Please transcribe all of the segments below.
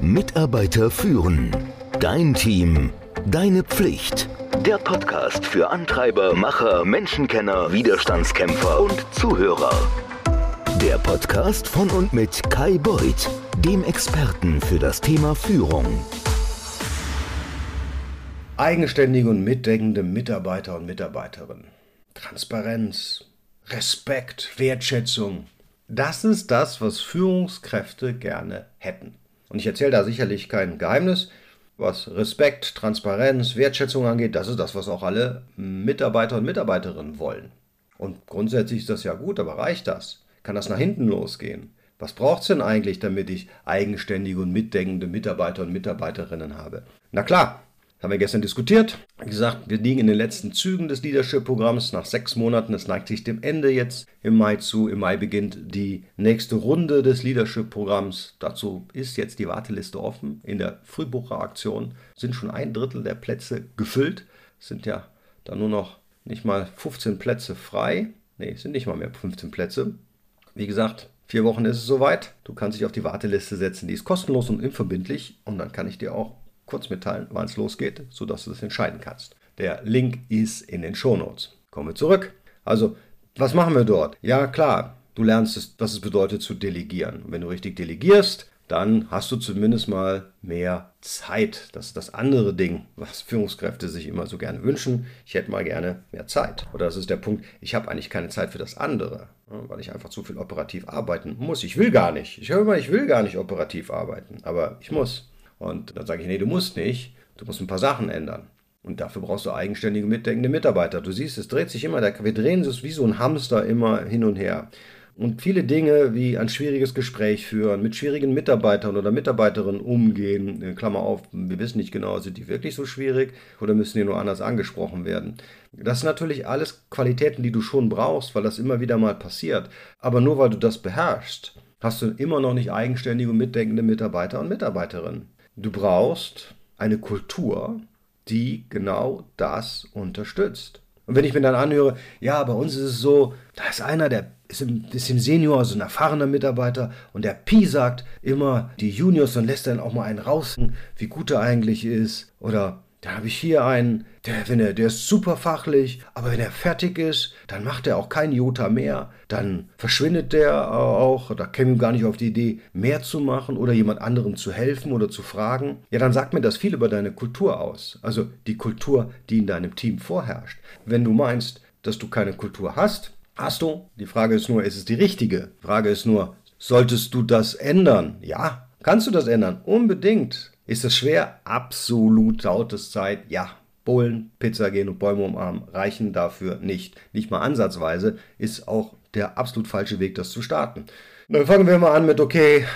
Mitarbeiter führen. Dein Team. Deine Pflicht. Der Podcast für Antreiber, Macher, Menschenkenner, Widerstandskämpfer und Zuhörer. Der Podcast von und mit Kai Beuth, dem Experten für das Thema Führung. Eigenständige und mitdenkende Mitarbeiter und Mitarbeiterinnen. Transparenz, Respekt, Wertschätzung. Das ist das, was Führungskräfte gerne hätten. Und ich erzähle da sicherlich kein Geheimnis. Was Respekt, Transparenz, Wertschätzung angeht, das ist das, was auch alle Mitarbeiter und Mitarbeiterinnen wollen. Und grundsätzlich ist das ja gut, aber reicht das? Kann das nach hinten losgehen? Was braucht es denn eigentlich, damit ich eigenständige und mitdenkende Mitarbeiter und Mitarbeiterinnen habe? Na klar, haben wir gestern diskutiert. Wie gesagt, wir liegen in den letzten Zügen des Leadership-Programms nach sechs Monaten. Es neigt sich dem Ende jetzt im Mai zu. Im Mai beginnt die nächste Runde des Leadership-Programms. Dazu ist jetzt die Warteliste offen. In der Frühbucheraktion sind schon ein Drittel der Plätze gefüllt. Es sind ja dann nur noch nicht mal 15 Plätze frei. Nee, es sind nicht mal mehr 15 Plätze. Wie gesagt, vier Wochen ist es soweit. Du kannst dich auf die Warteliste setzen. Die ist kostenlos und unverbindlich. Und dann kann ich dir auch kurz mitteilen, wann es losgeht, sodass du das entscheiden kannst. Der Link ist in den Shownotes. Kommen wir zurück. Also, was machen wir dort? Ja, klar, du lernst, was es bedeutet zu delegieren. Und wenn du richtig delegierst, dann hast du zumindest mal mehr Zeit. Das ist das andere Ding, was Führungskräfte sich immer so gerne wünschen. Ich hätte mal gerne mehr Zeit. Oder das ist der Punkt, ich habe eigentlich keine Zeit für das andere, weil ich einfach zu viel operativ arbeiten muss. Ich will gar nicht. Ich höre immer, ich will gar nicht operativ arbeiten, aber ich muss. Und dann sage ich, nee, du musst nicht, du musst ein paar Sachen ändern. Und dafür brauchst du eigenständige, mitdenkende Mitarbeiter. Du siehst, es dreht sich immer, wir drehen es wie so ein Hamster immer hin und her. Und viele Dinge wie ein schwieriges Gespräch führen, mit schwierigen Mitarbeitern oder Mitarbeiterinnen umgehen, äh, Klammer auf, wir wissen nicht genau, sind die wirklich so schwierig oder müssen die nur anders angesprochen werden. Das sind natürlich alles Qualitäten, die du schon brauchst, weil das immer wieder mal passiert. Aber nur weil du das beherrschst, hast du immer noch nicht eigenständige mitdenkende Mitarbeiter und Mitarbeiterinnen. Du brauchst eine Kultur, die genau das unterstützt. Und wenn ich mir dann anhöre, ja, bei uns ist es so, da ist einer, der ist ein bisschen Senior, also ein erfahrener Mitarbeiter, und der Pi sagt immer die Juniors und lässt dann auch mal einen raus, wie gut er eigentlich ist. Oder da habe ich hier einen, der, wenn er, der ist super fachlich, aber wenn er fertig ist, dann macht er auch kein Jota mehr. Dann verschwindet der auch, da käme ihm gar nicht auf die Idee, mehr zu machen oder jemand anderem zu helfen oder zu fragen. Ja, dann sagt mir das viel über deine Kultur aus. Also die Kultur, die in deinem Team vorherrscht. Wenn du meinst, dass du keine Kultur hast, hast du. Die Frage ist nur, ist es die richtige? Die Frage ist nur, solltest du das ändern? Ja, kannst du das ändern? Unbedingt. Ist es schwer? Absolut lautes Zeit. Ja. Bullen, Pizza gehen und Bäume umarmen reichen dafür nicht. Nicht mal ansatzweise ist auch der absolut falsche Weg, das zu starten. Dann fangen wir mal an mit, okay,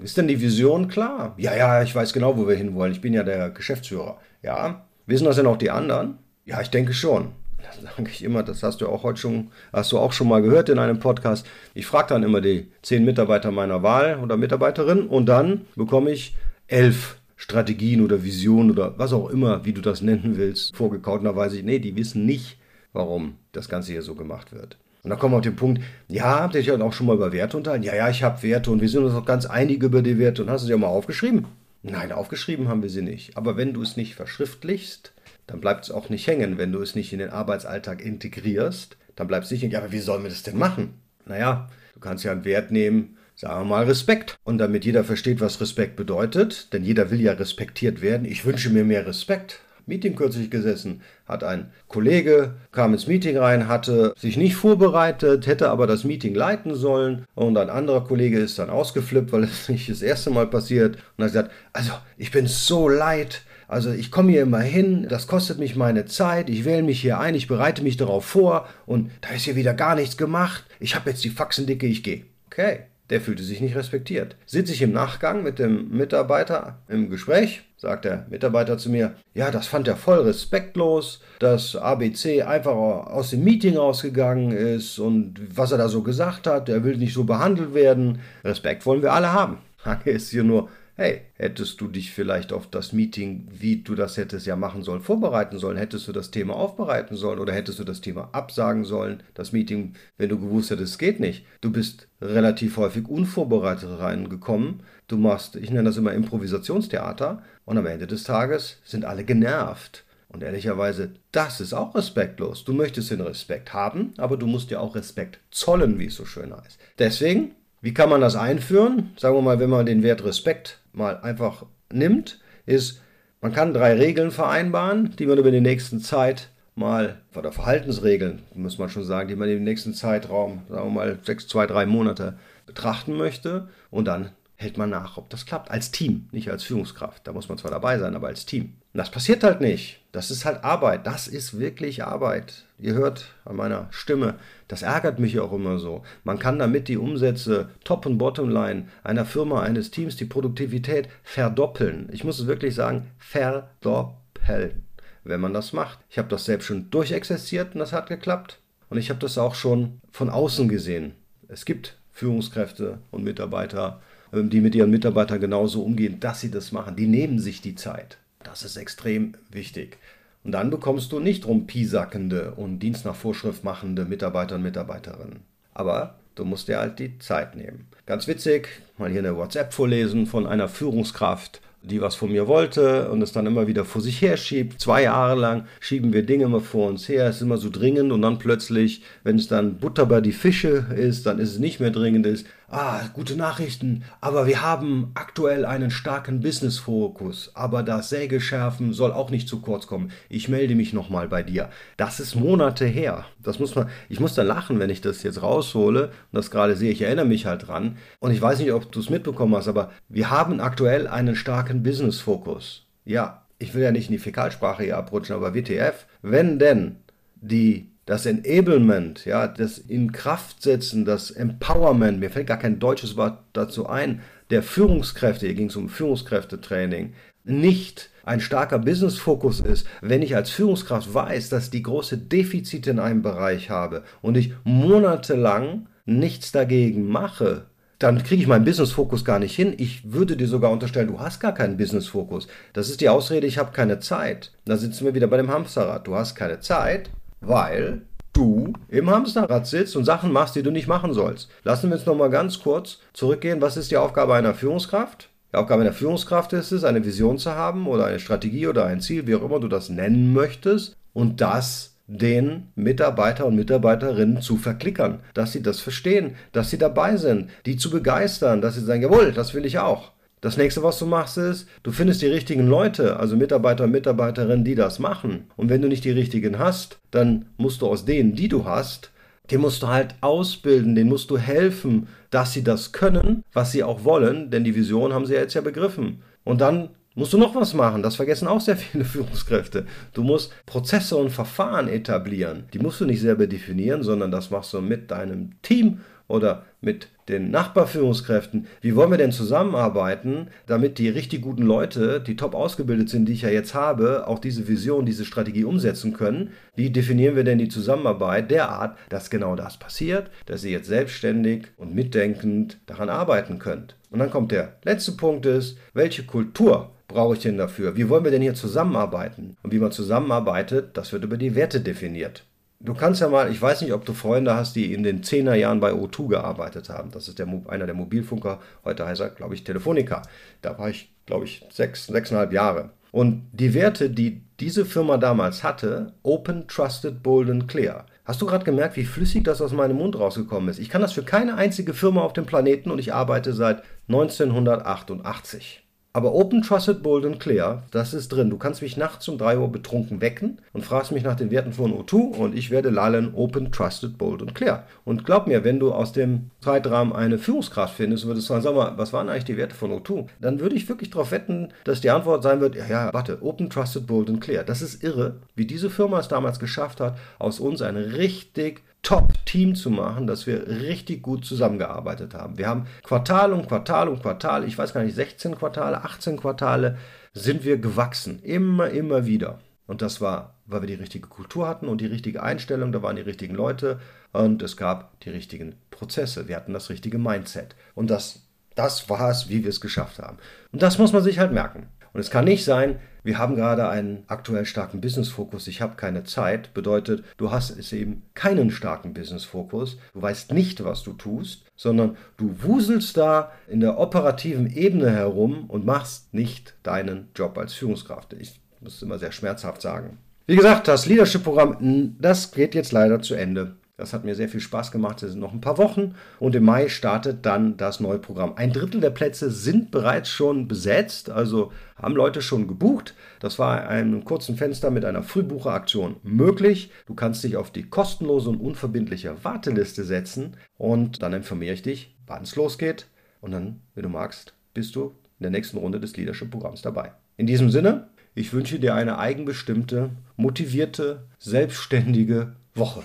ist denn die Vision klar? Ja, ja, ich weiß genau, wo wir hinwollen. Ich bin ja der Geschäftsführer. Ja, wissen das denn auch die anderen? Ja, ich denke schon. Das sage ich immer, das hast du auch heute schon, hast du auch schon mal gehört in einem Podcast. Ich frage dann immer die zehn Mitarbeiter meiner Wahl oder Mitarbeiterin und dann bekomme ich elf Strategien oder Visionen oder was auch immer, wie du das nennen willst, vorgekaut. Und da weiß ich, nee, die wissen nicht, warum das Ganze hier so gemacht wird. Und dann kommen wir auf den Punkt, ja, habt ihr euch auch schon mal über Werte unterhalten? Ja, ja, ich habe Werte und wir sind uns auch ganz einig über die Werte. Und hast du sie auch mal aufgeschrieben? Nein, aufgeschrieben haben wir sie nicht. Aber wenn du es nicht verschriftlichst, dann bleibt es auch nicht hängen. Wenn du es nicht in den Arbeitsalltag integrierst, dann bleibt es nicht hängen. Ja, aber wie sollen wir das denn machen? Naja, du kannst ja einen Wert nehmen, sagen wir mal Respekt. Und damit jeder versteht, was Respekt bedeutet, denn jeder will ja respektiert werden, ich wünsche mir mehr Respekt. Meeting kürzlich gesessen, hat ein Kollege, kam ins Meeting rein, hatte sich nicht vorbereitet, hätte aber das Meeting leiten sollen und ein anderer Kollege ist dann ausgeflippt, weil es nicht das erste Mal passiert und hat gesagt, also ich bin so leid, also ich komme hier immer hin, das kostet mich meine Zeit, ich wähle mich hier ein, ich bereite mich darauf vor und da ist hier wieder gar nichts gemacht, ich habe jetzt die Faxen dicke, ich gehe. Okay, der fühlte sich nicht respektiert. Sitze ich im Nachgang mit dem Mitarbeiter im Gespräch, sagt der Mitarbeiter zu mir, ja, das fand er voll respektlos, dass ABC einfach aus dem Meeting rausgegangen ist und was er da so gesagt hat, er will nicht so behandelt werden. Respekt wollen wir alle haben. Frage ist hier nur, hey, hättest du dich vielleicht auf das Meeting, wie du das hättest ja machen sollen, vorbereiten sollen? Hättest du das Thema aufbereiten sollen oder hättest du das Thema absagen sollen? Das Meeting, wenn du gewusst hättest, es geht nicht. Du bist relativ häufig unvorbereitet reingekommen. Du machst, ich nenne das immer Improvisationstheater und am Ende des Tages sind alle genervt. Und ehrlicherweise, das ist auch respektlos. Du möchtest den Respekt haben, aber du musst dir auch Respekt zollen, wie es so schön heißt. Deswegen, wie kann man das einführen? Sagen wir mal, wenn man den Wert Respekt mal einfach nimmt, ist, man kann drei Regeln vereinbaren, die man über die nächsten Zeit mal, oder Verhaltensregeln, muss man schon sagen, die man im nächsten Zeitraum, sagen wir mal sechs, zwei, drei Monate betrachten möchte. Und dann hält man nach, ob das klappt. Als Team, nicht als Führungskraft. Da muss man zwar dabei sein, aber als Team. Und das passiert halt nicht. Das ist halt Arbeit. Das ist wirklich Arbeit. Ihr hört an meiner Stimme, das ärgert mich auch immer so. Man kann damit die Umsätze, Top- und Bottomline einer Firma, eines Teams, die Produktivität verdoppeln. Ich muss es wirklich sagen, verdoppeln, wenn man das macht. Ich habe das selbst schon durchexerziert und das hat geklappt. Und ich habe das auch schon von außen gesehen. Es gibt Führungskräfte und Mitarbeiter, die mit ihren Mitarbeitern genauso umgehen, dass sie das machen. Die nehmen sich die Zeit. Das ist extrem wichtig. Und dann bekommst du nicht rumpisackende und Dienst nach Vorschrift machende Mitarbeiter und Mitarbeiterinnen. Aber du musst dir halt die Zeit nehmen. Ganz witzig, mal hier eine WhatsApp vorlesen von einer Führungskraft, die was von mir wollte und es dann immer wieder vor sich her schiebt. Zwei Jahre lang schieben wir Dinge immer vor uns her, es ist immer so dringend und dann plötzlich, wenn es dann Butter bei die Fische ist, dann ist es nicht mehr dringend ist. Ah, gute Nachrichten, aber wir haben aktuell einen starken Business-Fokus, aber das Sägeschärfen soll auch nicht zu kurz kommen. Ich melde mich nochmal bei dir. Das ist Monate her. Das muss man, ich muss dann lachen, wenn ich das jetzt raushole und das gerade sehe. Ich erinnere mich halt dran. Und ich weiß nicht, ob du es mitbekommen hast, aber wir haben aktuell einen starken Business-Fokus. Ja, ich will ja nicht in die Fäkalsprache hier abrutschen, aber WTF, wenn denn die das Enablement, ja, das Inkraftsetzen, das Empowerment, mir fällt gar kein deutsches Wort dazu ein, der Führungskräfte, hier ging es um Führungskräftetraining, nicht ein starker Business-Fokus ist, wenn ich als Führungskraft weiß, dass die große Defizite in einem Bereich habe und ich monatelang nichts dagegen mache, dann kriege ich meinen Business-Fokus gar nicht hin. Ich würde dir sogar unterstellen, du hast gar keinen Business-Fokus. Das ist die Ausrede, ich habe keine Zeit. Da sitzen wir wieder bei dem Hamsterrad. Du hast keine Zeit, weil du im Hamsterrad sitzt und Sachen machst, die du nicht machen sollst. Lassen wir uns nochmal ganz kurz zurückgehen. Was ist die Aufgabe einer Führungskraft? Die Aufgabe einer Führungskraft ist es, eine Vision zu haben oder eine Strategie oder ein Ziel, wie auch immer du das nennen möchtest, und das den Mitarbeiter und Mitarbeiterinnen zu verklickern, dass sie das verstehen, dass sie dabei sind, die zu begeistern, dass sie sagen, jawohl, das will ich auch. Das nächste, was du machst, ist, du findest die richtigen Leute, also Mitarbeiter und Mitarbeiterinnen, die das machen. Und wenn du nicht die richtigen hast, dann musst du aus denen, die du hast, den musst du halt ausbilden, denen musst du helfen, dass sie das können, was sie auch wollen, denn die Vision haben sie ja jetzt ja begriffen. Und dann musst du noch was machen. Das vergessen auch sehr viele Führungskräfte. Du musst Prozesse und Verfahren etablieren. Die musst du nicht selber definieren, sondern das machst du mit deinem Team oder mit den Nachbarführungskräften, wie wollen wir denn zusammenarbeiten, damit die richtig guten Leute, die top ausgebildet sind, die ich ja jetzt habe, auch diese Vision, diese Strategie umsetzen können? Wie definieren wir denn die Zusammenarbeit derart, dass genau das passiert, dass ihr jetzt selbstständig und mitdenkend daran arbeiten könnt? Und dann kommt der letzte Punkt ist, welche Kultur brauche ich denn dafür? Wie wollen wir denn hier zusammenarbeiten? Und wie man zusammenarbeitet, das wird über die Werte definiert. Du kannst ja mal, ich weiß nicht, ob du Freunde hast, die in den 10er Jahren bei O2 gearbeitet haben. Das ist der, einer der Mobilfunker. Heute heißt er, glaube ich, Telefonica. Da war ich, glaube ich, sechs, sechseinhalb Jahre. Und die Werte, die diese Firma damals hatte, Open, Trusted, Bold and Clear. Hast du gerade gemerkt, wie flüssig das aus meinem Mund rausgekommen ist? Ich kann das für keine einzige Firma auf dem Planeten und ich arbeite seit 1988. Aber Open, Trusted, Bold and Clear, das ist drin. Du kannst mich nachts um 3 Uhr betrunken wecken und fragst mich nach den Werten von O2 und ich werde lallen Open, Trusted, Bold and Clear. Und glaub mir, wenn du aus dem Zeitrahmen eine Führungskraft findest, würdest du sagen, sag mal, was waren eigentlich die Werte von O2? Dann würde ich wirklich darauf wetten, dass die Antwort sein wird, ja, ja, warte, Open, Trusted, Bold and Clear. Das ist irre, wie diese Firma es damals geschafft hat, aus uns ein richtig Top-Team zu machen, dass wir richtig gut zusammengearbeitet haben. Wir haben Quartal um Quartal um Quartal, ich weiß gar nicht, 16 Quartale, 18 Quartale, sind wir gewachsen. Immer, immer wieder. Und das war, weil wir die richtige Kultur hatten und die richtige Einstellung, da waren die richtigen Leute und es gab die richtigen Prozesse. Wir hatten das richtige Mindset. Und das Das war es, wie wir es geschafft haben. Und das muss man sich halt merken. Und es kann nicht sein, wir haben gerade einen aktuell starken Business-Fokus, ich habe keine Zeit, bedeutet, du hast es eben keinen starken Business-Fokus, du weißt nicht, was du tust, sondern du wuselst da in der operativen Ebene herum und machst nicht deinen Job als Führungskraft. Ich muss immer sehr schmerzhaft sagen. Wie gesagt, das Leadership-Programm, das geht jetzt leider zu Ende. Das hat mir sehr viel Spaß gemacht. Es sind noch ein paar Wochen und im Mai startet dann das neue Programm. Ein Drittel der Plätze sind bereits schon besetzt, also haben Leute schon gebucht. Das war in einem kurzen Fenster mit einer Frühbucheraktion möglich. Du kannst dich auf die kostenlose und unverbindliche Warteliste setzen und dann informiere ich dich, wann es losgeht. Und dann, wenn du magst, bist du in der nächsten Runde des Leadership-Programms dabei. In diesem Sinne, ich wünsche dir eine eigenbestimmte, motivierte, selbstständige Woche.